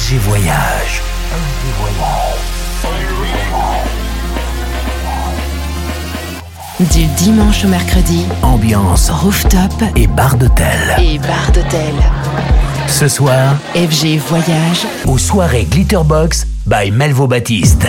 FG Voyage. Du dimanche au mercredi, Ambiance rooftop et bar d'hôtel. et bar d'hôtel. Ce soir, FG Voyage, aux soirées Glitterbox by Melvo Baptiste.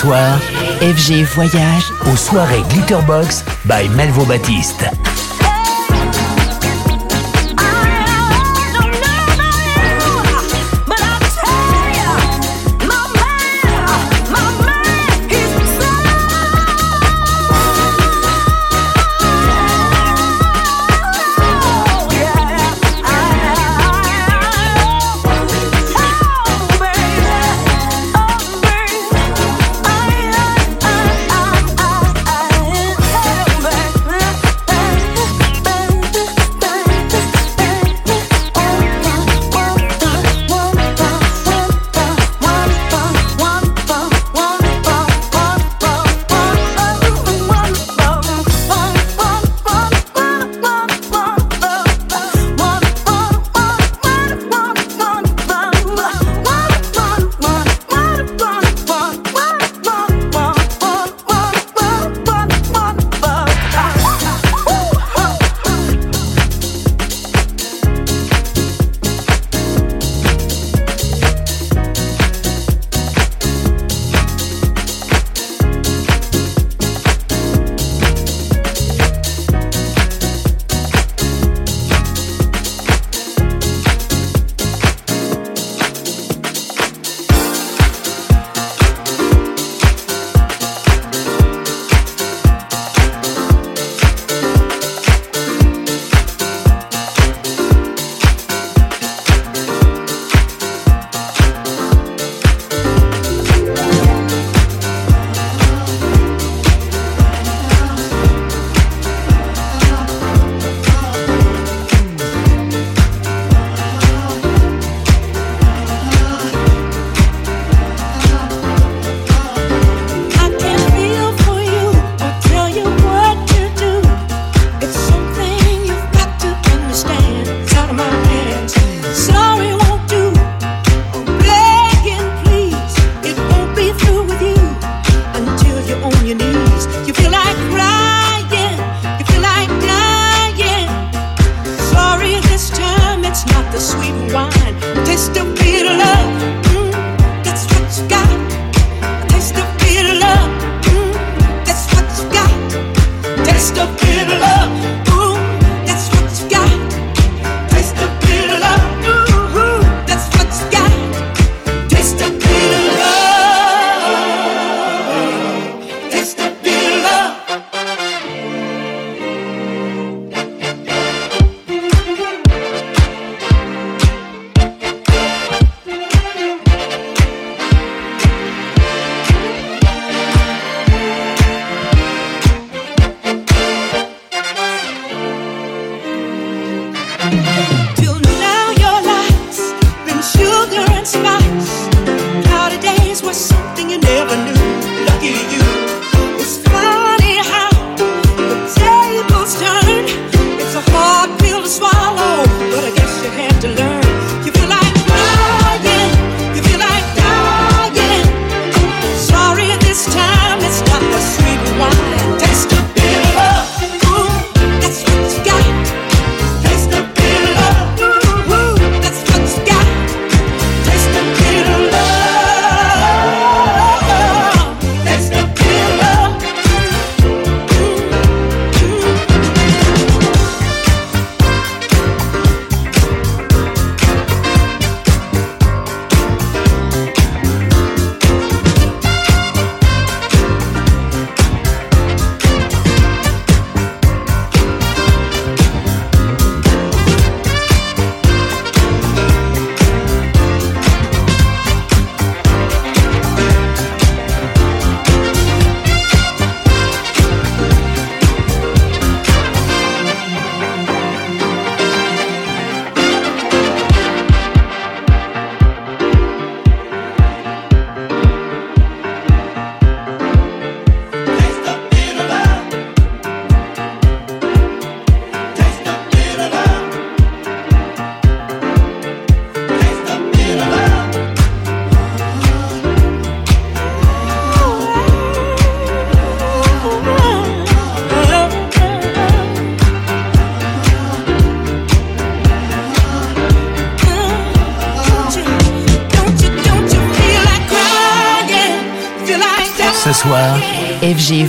Soir, FG Voyage aux soirées Glitterbox by Melvo Baptiste.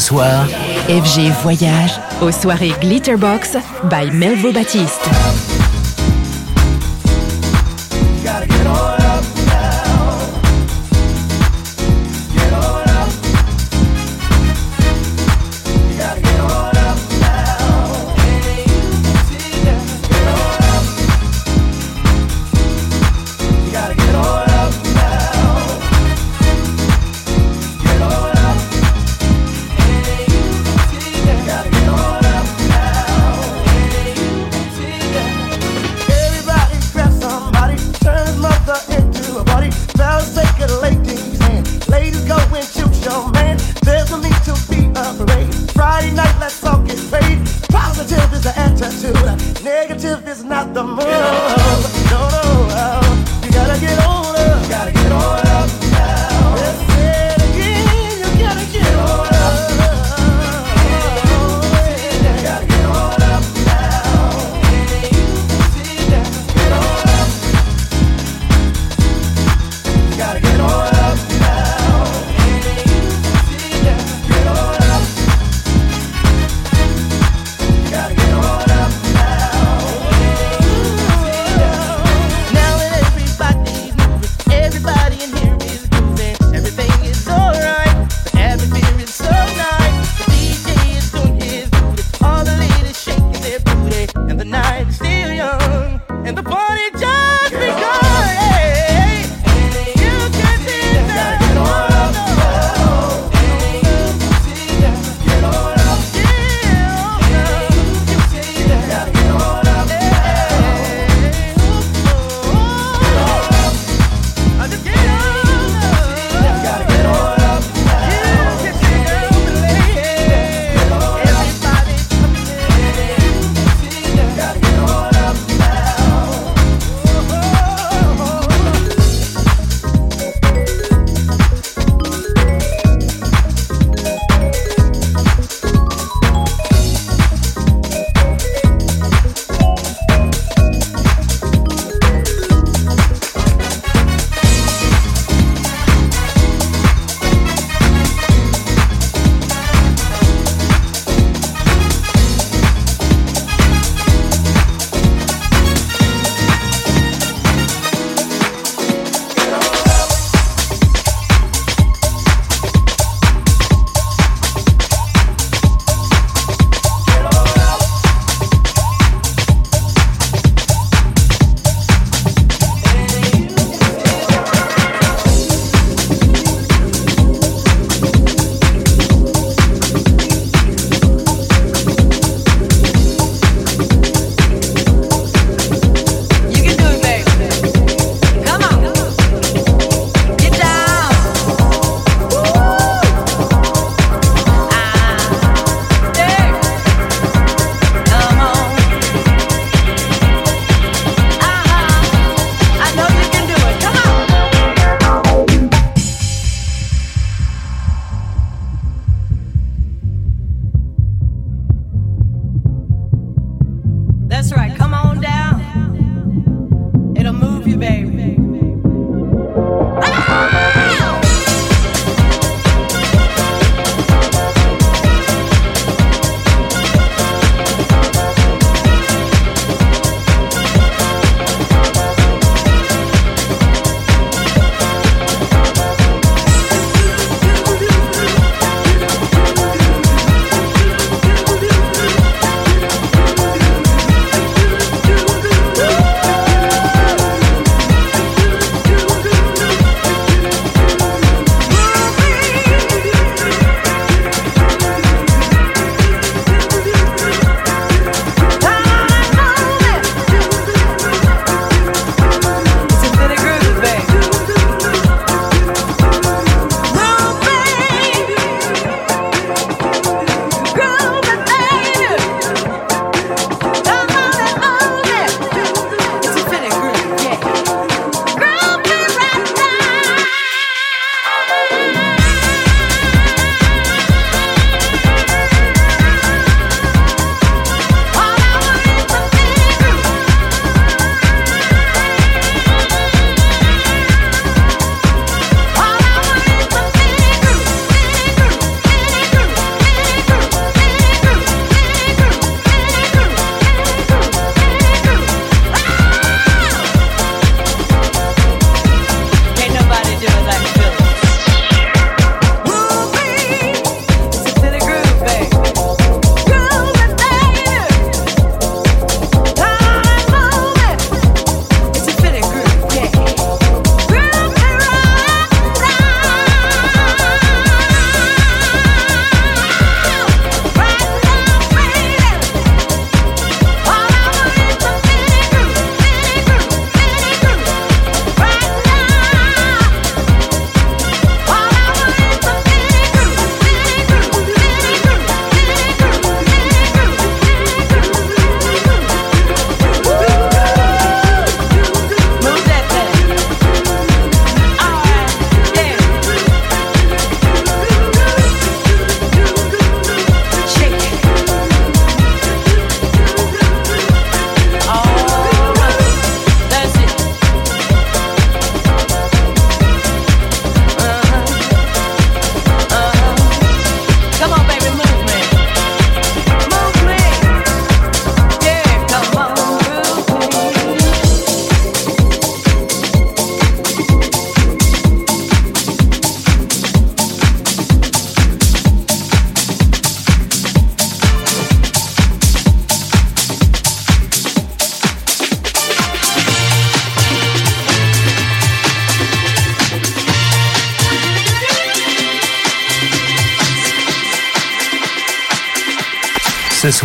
Soir, FG Voyage aux soirées Glitterbox by Melvo Baptiste.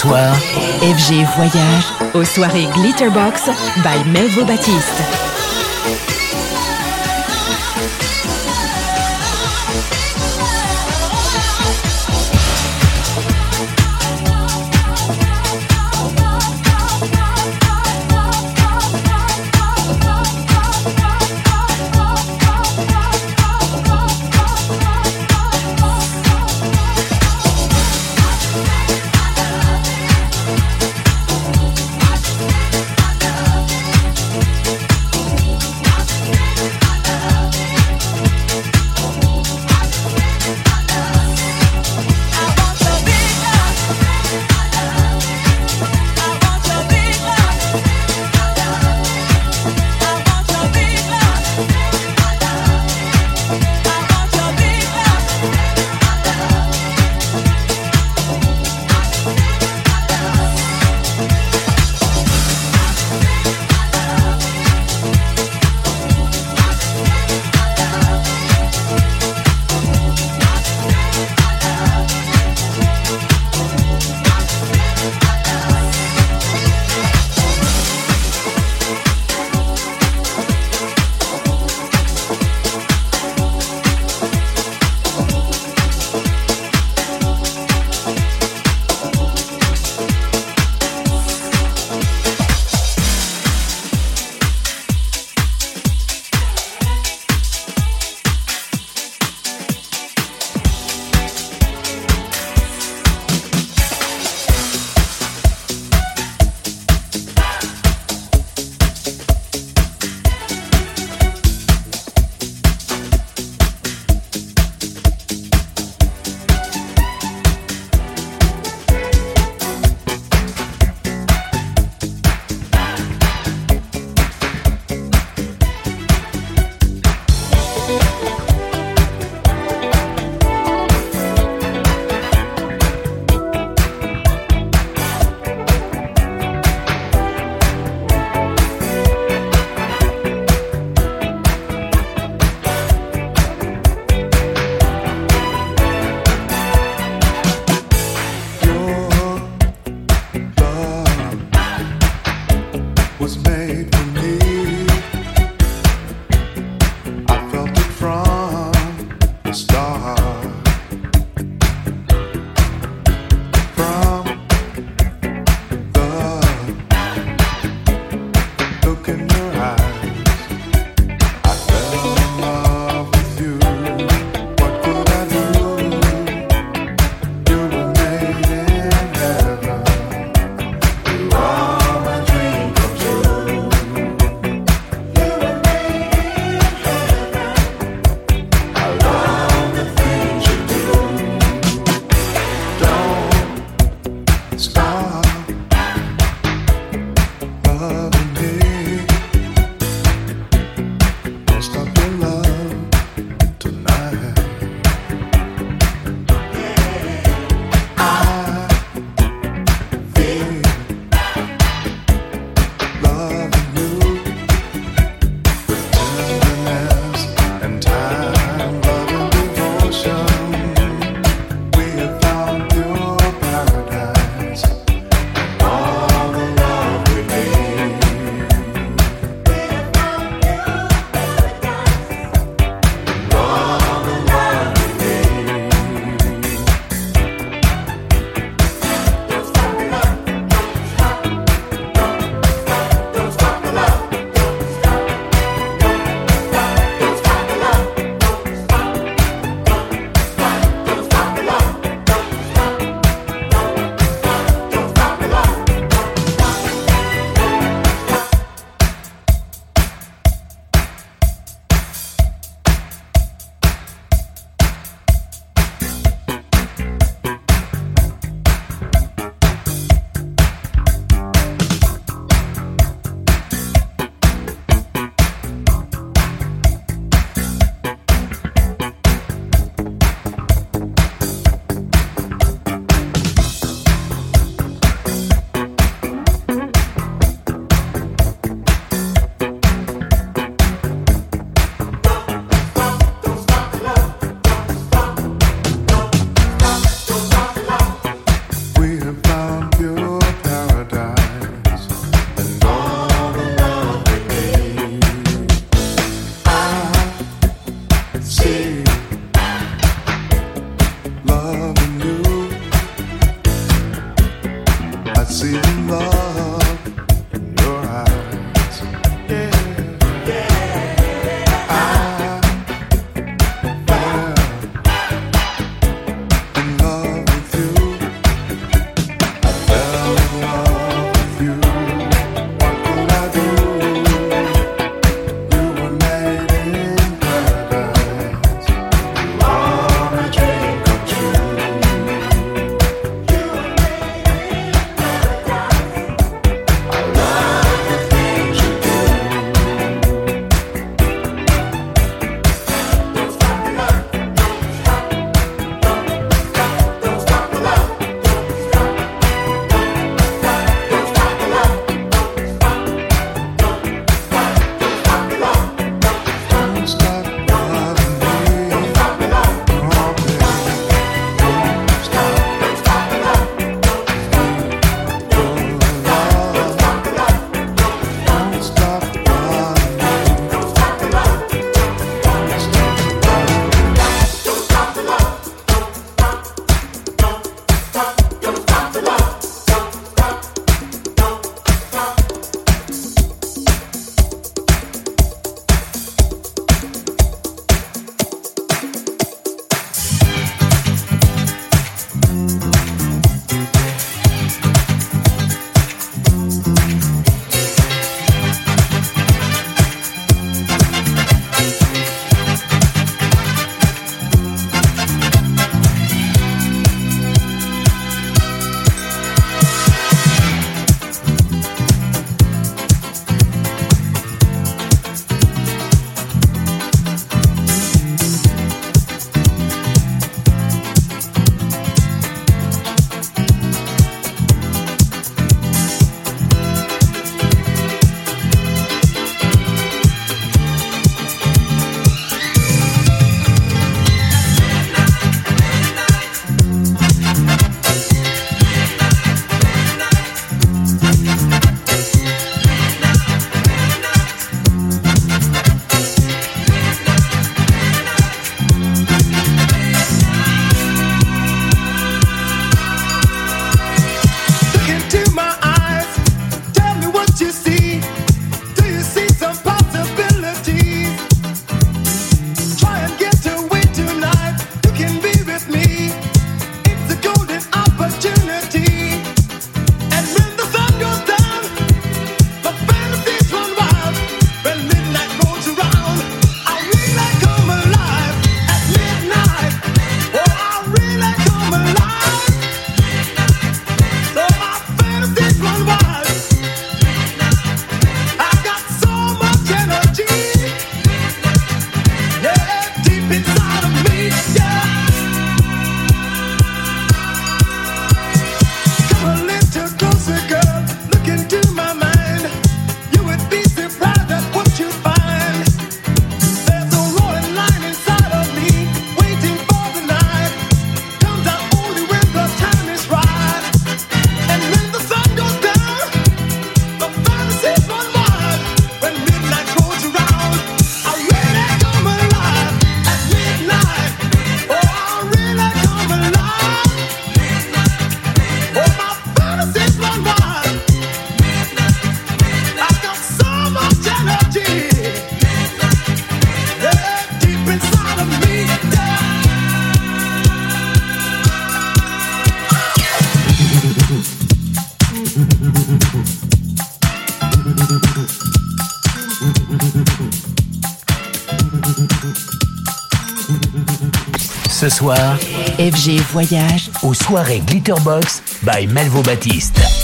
Soir, FG Voyage aux soirées Glitterbox by Melvo Baptiste. Soir, FG Voyage aux soirées Glitterbox by Melvo Baptiste.